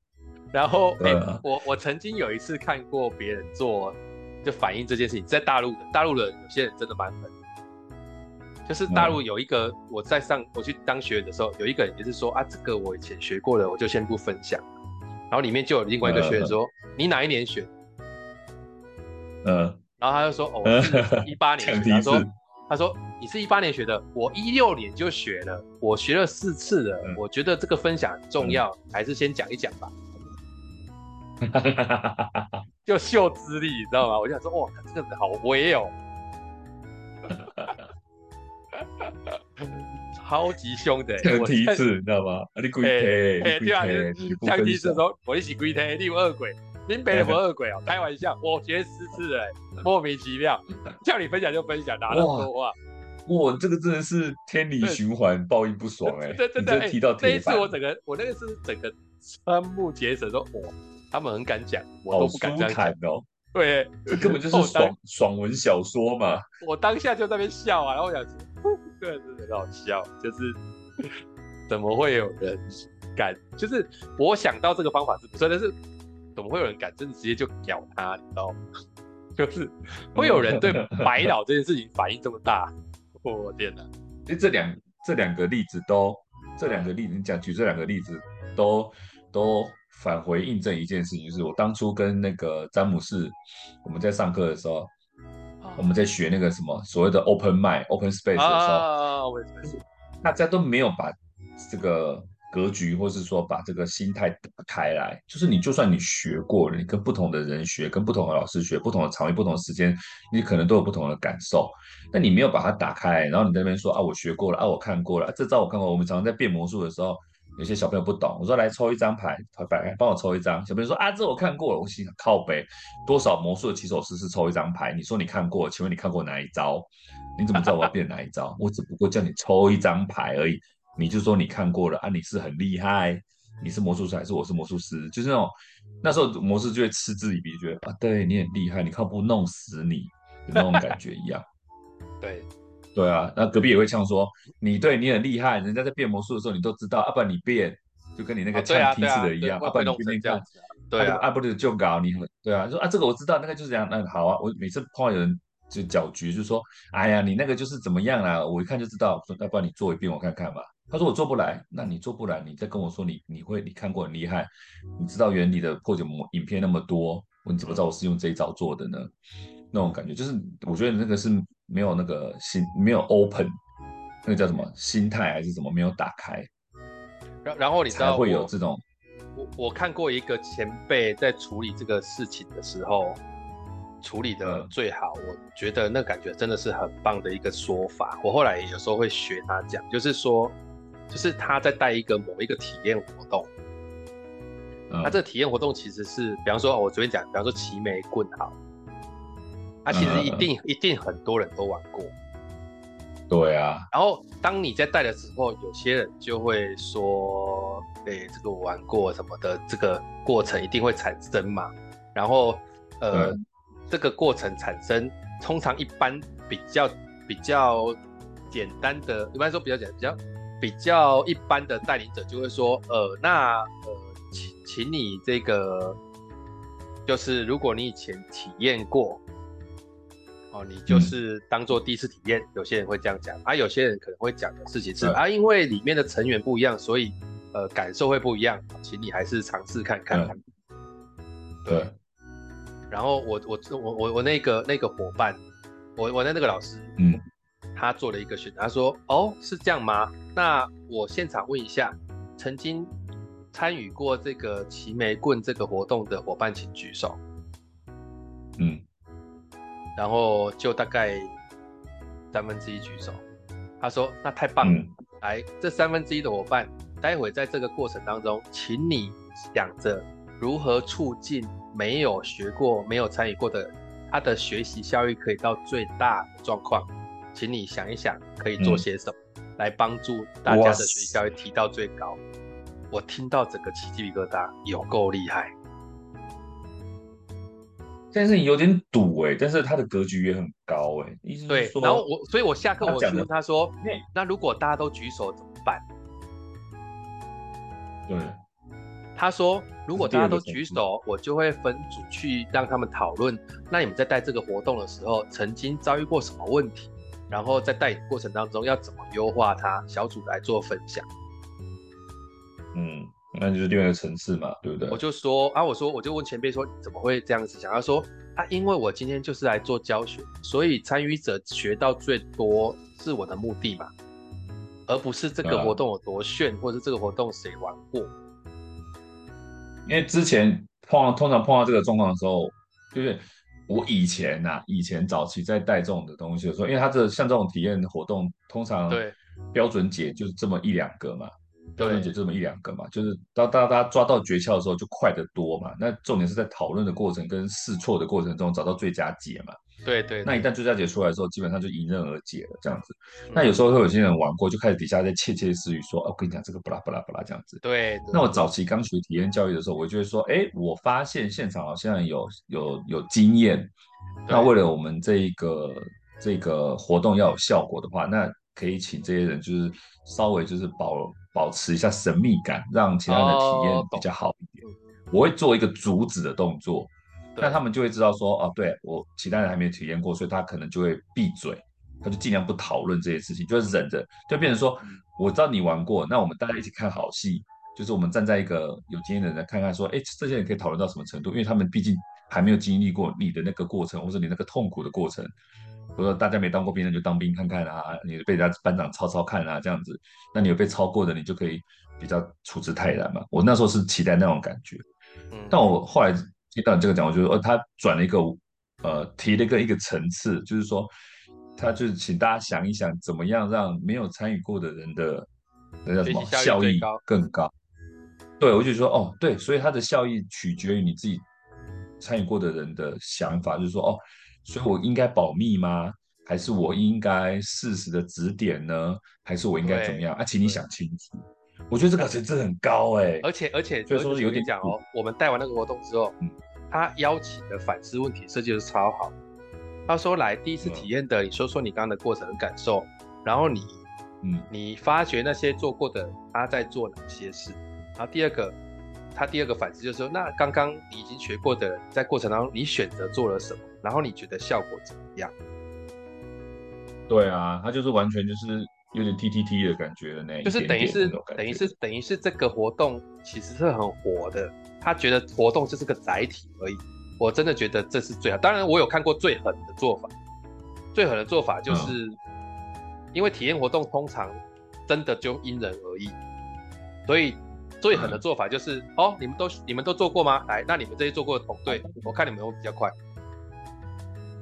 然后，哎、欸，我我曾经有一次看过别人做，就反映这件事情，在大陆的大陆人有些人真的蛮狠，就是大陆有一个我在上我去当学员的时候，有一个人也是说啊，这个我以前学过的，我就先不分享。然后里面就有另外一个学员说，你哪一年学？嗯。然后他就说：“哦，一八年 [LAUGHS] 学。”他说：“他说你是一八年学的，我一六年就学了，我学了四次了。嗯、我觉得这个分享很重要，嗯、还是先讲一讲吧。嗯 [LAUGHS] ”就秀资历，你知道吗？我就想说：“哇，这个人好威哦，超级凶的。”像第一次，你知道吗？你鬼胎，哎，对啊，像第一次的时候，我一起鬼胎，你有恶鬼。林北的不恶鬼哦，开玩笑，我学十次哎，莫名其妙，叫你分享就分享，哪那么多话？哇，这个真的是天理循环，报应不爽哎！对对对，踢到铁板。这一次我整个，我那个是整个瞠目结舌，说哇，他们很敢讲，我都不敢这样讲哦。对，这根本就是爽爽文小说嘛。我当下就在那边笑啊，然后我想说，对，真的很好笑，就是怎么会有人敢？就是我想到这个方法是不错，但是。怎么会有人敢真的直接就咬他？你知道吗？就是会有人对白老这件事情反应这么大，我天哪！其实这两这两个例子都，这两个例子你讲举这两个例子都都返回印证一件事情，就是我当初跟那个詹姆士我们在上课的时候，我们在学那个什么所谓的 open mind open space 的时候，啊、大家都没有把这个。格局，或是说把这个心态打开来，就是你就算你学过了，你跟不同的人学，跟不同的老师学，不同的场域、不同的时间，你可能都有不同的感受。那你没有把它打开，然后你在那边说啊，我学过了啊，我看过了，啊、这招我看过。我们常常在变魔术的时候，有些小朋友不懂，我说来抽一张牌，摆开，帮我抽一张。小朋友说啊，这我看过了。我心想靠北，多少魔术的起手式是抽一张牌？你说你看过，请问你看过哪一招？你怎么知道我要变哪一招？[LAUGHS] 我只不过叫你抽一张牌而已。你就说你看过了啊，你是很厉害，你是魔术师还是我是魔术师？就是那种那时候魔术就会嗤之以鼻，觉得啊，对你很厉害，你靠不弄死你，有那种感觉一样。[LAUGHS] 对，对啊，那隔壁也会呛说你对你很厉害，人家在变魔术的时候你都知道，啊不然你变，就跟你那个呛梯式的一样，啊不然你变这样子，对啊，啊不就就搞你，对啊，说啊这个我知道，那个就是这样，那好啊，我每次碰到有人就搅局，就说哎呀你那个就是怎么样啦，我一看就知道，说要不然你做一遍我看看吧。他说我做不来，那你做不来，你再跟我说你你会你看过很厉害，你知道原理的破解模影片那么多，你怎么知道我是用这一招做的呢？那种感觉就是我觉得那个是没有那个心没有 open，那个叫什么心态还是什么没有打开，然然后你知道会有这种，我我看过一个前辈在处理这个事情的时候处理的最好，嗯、我觉得那感觉真的是很棒的一个说法。我后来有时候会学他讲，就是说。就是他在带一个某一个体验活动，他、嗯、这个体验活动其实是，比方说，我昨天讲，比方说齐眉棍好，他其实一定、嗯、一定很多人都玩过，对啊。然后当你在带的时候，有些人就会说，哎、欸，这个我玩过什么的，这个过程一定会产生嘛。然后，呃，嗯、这个过程产生，通常一般比较比较简单的，一般说比较简单比较。比较一般的带领者就会说，呃，那呃，请请你这个，就是如果你以前体验过，哦，你就是当做第一次体验。嗯、有些人会这样讲，啊，有些人可能会讲的事情是啊，因为里面的成员不一样，所以呃，感受会不一样，请你还是尝试看看。对。对然后我我我我我那个那个伙伴，我我的那个老师，嗯。他做了一个选择，他说：“哦，是这样吗？那我现场问一下，曾经参与过这个齐眉棍这个活动的伙伴，请举手。”嗯，然后就大概三分之一举手。他说：“那太棒了，嗯、来，这三分之一的伙伴，待会在这个过程当中，请你想着如何促进没有学过、没有参与过的他的学习效益可以到最大的状况。”请你想一想，可以做些什么、嗯、来帮助大家的学习效率提到最高？我听到整个起鸡皮疙瘩，有够厉害。但是有点赌哎，但是他的格局也很高哎。意思，对，然后我，所以我下课我问他说：“那如果大家都举手怎么办？”对，他说：“如果大家都举手，我就会分组去让他们讨论。那你们在带这个活动的时候，曾经遭遇过什么问题？”然后在带领过程当中要怎么优化它，小组来做分享。嗯，那就是另外一个层次嘛，对不对？我就说啊，我说我就问前辈说，怎么会这样子想？他说啊，因为我今天就是来做教学，所以参与者学到最多是我的目的嘛，而不是这个活动有多炫，啊、或者这个活动谁玩过。因为之前碰到通常碰到这个状况的时候，就是我以前呐、啊，以前早期在带这种的东西的时候，因为他这像这种体验活动，通常对标准解就是这么一两个嘛。标准解这么一两个嘛，就是当大家抓到诀窍的时候就快得多嘛。那重点是在讨论的过程跟试错的过程中找到最佳解嘛。对，对对。那一旦最佳解出来的时候，基本上就迎刃而解了这样子。嗯、那有时候会有些人玩过，就开始底下在窃窃私语说：“哦，我跟你讲这个不啦不啦不啦这样子。对”对。那我早期刚学体验教育的时候，我就会说：“哎，我发现现场好像有有有经验。那为了我们这一个这个活动要有效果的话，那可以请这些人就是稍微就是保。”保持一下神秘感，让其他人的体验比较好一点。Oh, 我会做一个阻止的动作，那他们就会知道说，哦，对我其他人还没有体验过，所以他可能就会闭嘴，他就尽量不讨论这些事情，就忍着，就变成说，我知道你玩过，那我们大家一起看好戏，就是我们站在一个有经验的人来看看，说，哎，这些人可以讨论到什么程度，因为他们毕竟还没有经历过你的那个过程，或者你那个痛苦的过程。比如说大家没当过兵的就当兵看看啊，你被人家班长抄抄看啊，这样子，那你有被抄过的，你就可以比较处之泰然嘛。我那时候是期待那种感觉，嗯，但我后来听到你这个讲，我觉得哦，他转了一个呃，提了一个一个层次，就是说，他就是请大家想一想，怎么样让没有参与过的人的那叫什么效益更高？对，我就说哦，对，所以他的效益取决于你自己参与过的人的想法，就是说哦。所以我应该保密吗？还是我应该适时的指点呢？还是我应该怎么样？啊，请你想清楚。我觉得这个层次很高哎、欸，而且而且，所以说是有点讲哦。我们带完那个活动之后，嗯、他邀请的反思问题设计的超好。他说：“来第一次体验的，你说说你刚刚的过程和感受，然后你，嗯，你发觉那些做过的他在做哪些事。然后第二个，他第二个反思就是说，那刚刚你已经学过的，在过程当中你选择做了什么？”然后你觉得效果怎么样？对啊，他就是完全就是有点 T T T 的感觉的那，就是等于是等于是等于是这个活动其实是很活的。他觉得活动就是个载体而已。我真的觉得这是最好。当然，我有看过最狠的做法。最狠的做法就是，嗯、因为体验活动通常真的就因人而异，所以最狠的做法就是，嗯、哦，你们都你们都做过吗？来，那你们这些做过的同队，我看你们会比较快。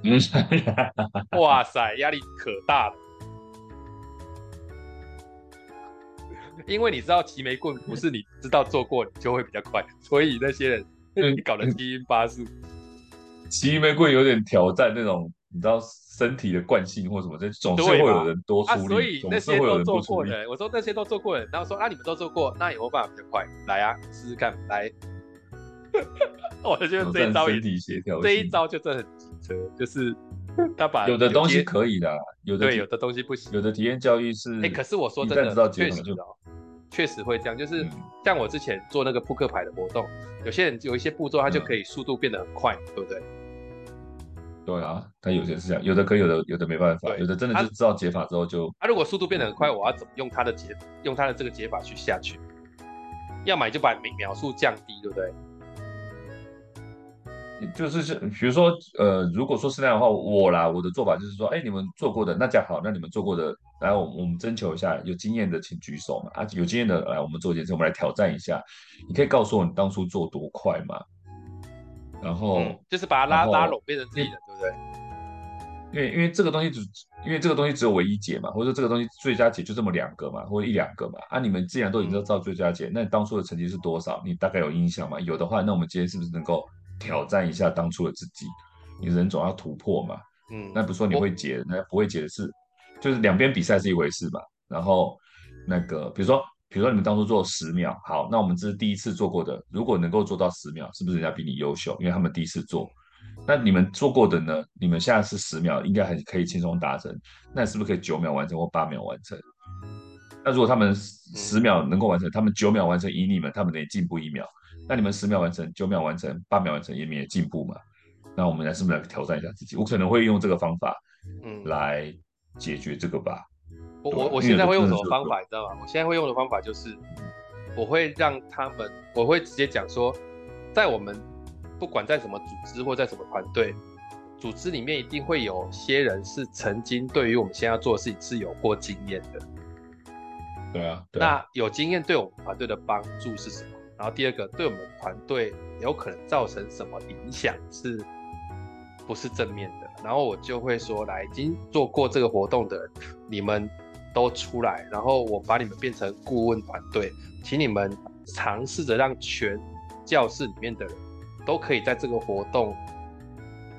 嗯，哇塞，压力可大了。因为你知道齐眉棍不是你知道做过你就会比较快，所以那些人你搞得七晕八素。齐眉棍有点挑战那种你知道身体的惯性或什么，这总是会有人多出力，啊、所以那些都做过的，我说那些都做过的，然后说啊你们都做过，那有没有办法比较快？来啊，试试看，来。[LAUGHS] 我觉得这一招身体协调，这一招就真的很。就是他把有的东西可以的，有的对有的东西不行。有的体验教育是哎、欸，可是我说真的，确实确实会这样。就是像我之前做那个扑克牌的活动，有些人有一些步骤，他就可以速度变得很快，嗯、对不对？对啊，他有些是这样，有的可以，有的有的没办法，有的真的就知道解法之后就。他、啊、如果速度变得很快，我要怎么用他的解，用他的这个解法去下去？要买就把秒数降低，对不对？就是是，比如说，呃，如果说是那样的话，我啦，我的做法就是说，哎，你们做过的，那这样好，那你们做过的，来，我我们征求一下，有经验的请举手嘛，啊，有经验的来，我们做一件事，我们来挑战一下，你可以告诉我你当初做多快嘛，然后、嗯、就是把它拉拉拢变成自己的，对不对？因为因为这个东西只，因为这个东西只有唯一解嘛，或者说这个东西最佳解就这么两个嘛，或者一两个嘛，啊，你们既然都已经知道最佳解，嗯、那你当初的成绩是多少？你大概有印象吗？有的话，那我们今天是不是能够？挑战一下当初的自己，你人总要突破嘛。嗯，那不是说你会解，那不会解的是，就是两边比赛是一回事嘛。然后那个，比如说，比如说你们当初做十秒，好，那我们这是第一次做过的，如果能够做到十秒，是不是人家比你优秀？因为他们第一次做。那你们做过的呢？你们现在是十秒，应该还可以轻松达成。那是不是可以九秒完成或八秒完成？那如果他们十秒能够完成，他们九秒完成，以你们，他们得进步一秒。那你们十秒完成，九秒完成，八秒完成，也免进步嘛？那我们来是不是来挑战一下自己？我可能会用这个方法，嗯，来解决这个吧。我我我现在会用什么方法，你知道吗？我现在会用的方法就是，我会让他们，我会直接讲说，在我们不管在什么组织或在什么团队，组织里面一定会有些人是曾经对于我们现在要做的事情是有过经验的。对啊，对啊。那有经验对我们团队的帮助是什么？然后第二个，对我们团队有可能造成什么影响，是不是正面的？然后我就会说，来，已经做过这个活动的人，你们都出来，然后我把你们变成顾问团队，请你们尝试着让全教室里面的人都可以在这个活动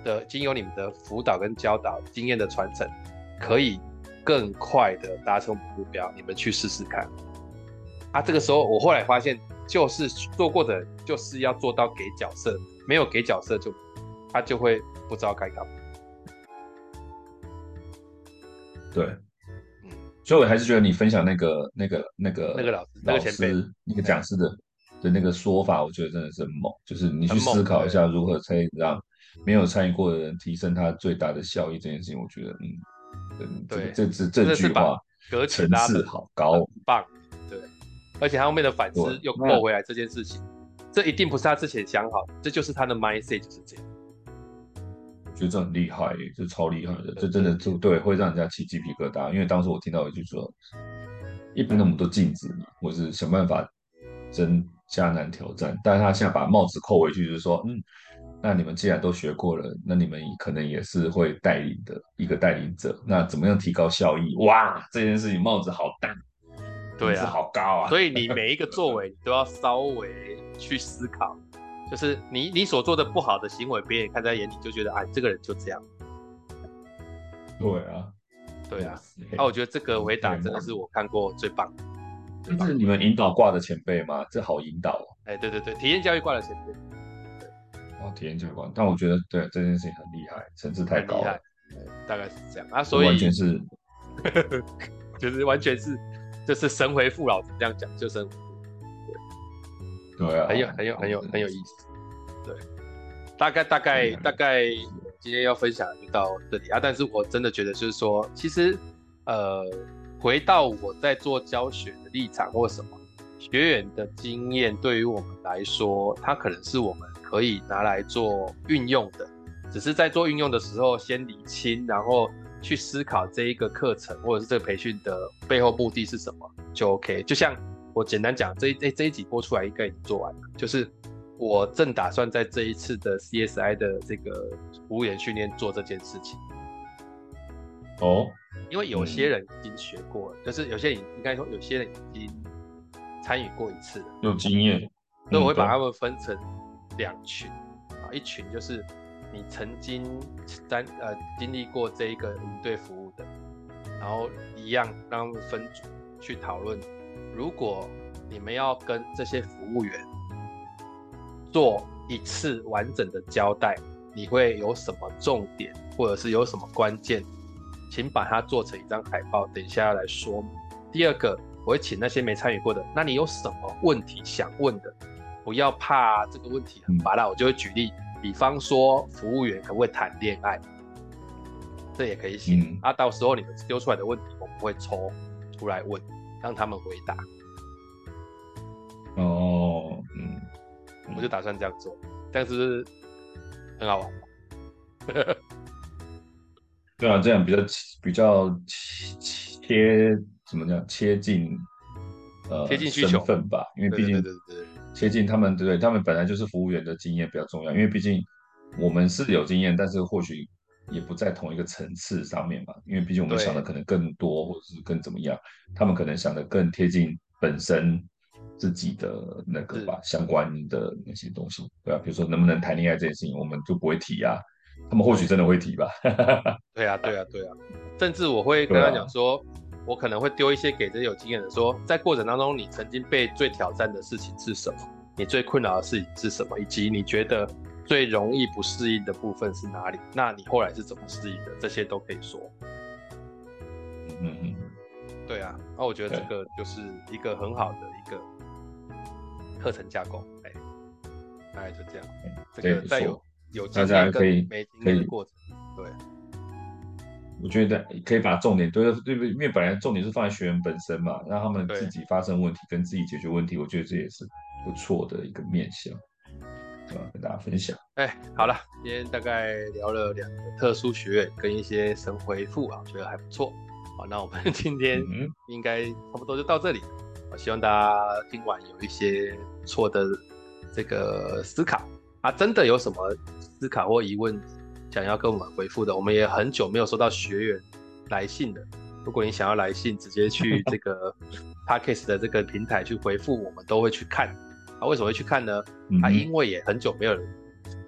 的经由你们的辅导跟教导、经验的传承，可以更快的达成目标。你们去试试看。啊，这个时候我后来发现。就是做过的，就是要做到给角色，没有给角色就他就会不知道该干嘛。对，嗯，所以我还是觉得你分享那个、那个、那个、那个老师、那个前辈、那个讲师的的那个说法，我觉得真的是很猛。就是你去思考一下，如何可以让没有参与过的人提升他最大的效益这件事情，我觉得，嗯，对，这这这句话层次好高，棒。对而且他后面的反思又扣回来这件事情，这一定不是他之前想好的，这就是他的 mindset 就是这样。觉得这很厉害，这超厉害的，这真的就对，会让人家起鸡皮疙瘩。因为当时我听到一句说，一般那么多镜子嘛，或是想办法增加难挑战，但是他现在把帽子扣回去，就是说，嗯，那你们既然都学过了，那你们可能也是会带领的一个带领者，那怎么样提高效益？哇，这件事情帽子好大。对啊，好高啊！所以你每一个作为，你都要稍微去思考，就是你你所做的不好的行为，别人看在眼里就觉得，哎，这个人就这样。对啊，对啊。那我觉得这个回答真的是我看过最棒的。这是你们引导挂的前辈吗？这好引导哦。哎，对对对，体验教育挂的前辈。哦，体验教育挂，但我觉得对这件事情很厉害，层次太高了。大概是这样啊，所以完全是，[LAUGHS] 就是完全是。就是神回复，老子这样讲，就神回复，对，对啊，很有很有很有很有意思，对，大概大概大概今天要分享就到这里啊，但是我真的觉得就是说，其实呃，回到我在做教学的立场或什么，学员的经验对于我们来说，它可能是我们可以拿来做运用的，只是在做运用的时候先理清，然后。去思考这一个课程或者是这个培训的背后目的是什么，就 OK。就像我简单讲，这一这这一集播出来应该已经做完了。就是我正打算在这一次的 CSI 的这个服务员训练做这件事情。哦，因为有些人已经学过了，嗯、就是有些人应该说有些人已经参与过一次了，有经验，所以我会把他们分成两群啊，一群就是。你曾经在呃经历过这一个营队服务的，然后一样让他们分组去讨论，如果你们要跟这些服务员做一次完整的交代，你会有什么重点，或者是有什么关键，请把它做成一张海报，等一下要来说明。第二个，我会请那些没参与过的，那你有什么问题想问的，不要怕这个问题很麻辣，我就会举例。比方说，服务员可不可以谈恋爱？这也可以写。嗯、啊，到时候你们丢出来的问题，我们会抽出来问，让他们回答。哦，嗯，我就打算这样做，这样是不是很好玩？对啊，这样比较比较切怎么讲？切近呃，贴近需求分吧，因为毕竟。对对对对接近他们，对不对？他们本来就是服务员的经验比较重要，因为毕竟我们是有经验，但是或许也不在同一个层次上面嘛。因为毕竟我们想的可能更多，或者是更怎么样，他们可能想的更贴近本身自己的那个吧，相关的那些东西，对啊，比如说能不能谈恋爱这件事情，我们就不会提啊。他们或许真的会提吧。[LAUGHS] 对啊，对啊，对啊，甚至我会跟他讲说。我可能会丢一些给这些有经验的说，说在过程当中，你曾经被最挑战的事情是什么？你最困扰的事情是什么？以及你觉得最容易不适应的部分是哪里？那你后来是怎么适应的？这些都可以说。嗯嗯，对啊，那我觉得这个就是一个很好的一个课程架构。哎，大概就这样。这个再有有经验跟没经验的过程，对。我觉得可以把重点对对对，因为本来重点是放在学员本身嘛，让他们自己发生问题跟自己解决问题，我觉得这也是不错的一个面向？跟大家分享。哎，好了，今天大概聊了两个特殊学院跟一些神回复啊，我觉得还不错。好，那我们今天应该差不多就到这里。我希望大家听完有一些错的这个思考啊，真的有什么思考或疑问？想要跟我们回复的，我们也很久没有收到学员来信了。如果你想要来信，直接去这个 [LAUGHS] Podcast 的这个平台去回复，我们都会去看。啊，为什么会去看呢？啊，因为也很久没有人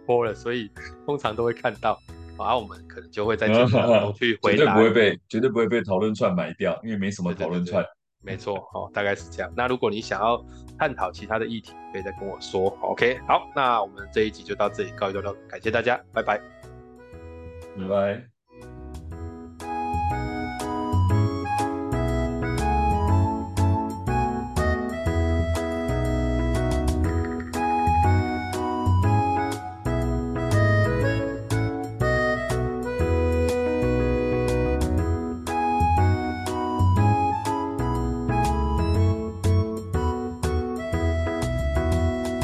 播了，所以通常都会看到。啊，我们可能就会在这里去回答。[LAUGHS] 绝对不会被绝对不会被讨论串埋掉，因为没什么讨论串。没错，哦，大概是这样。那如果你想要探讨其他的议题，可以再跟我说。OK，好，那我们这一集就到这里告一段落，感谢大家，拜拜。拜拜。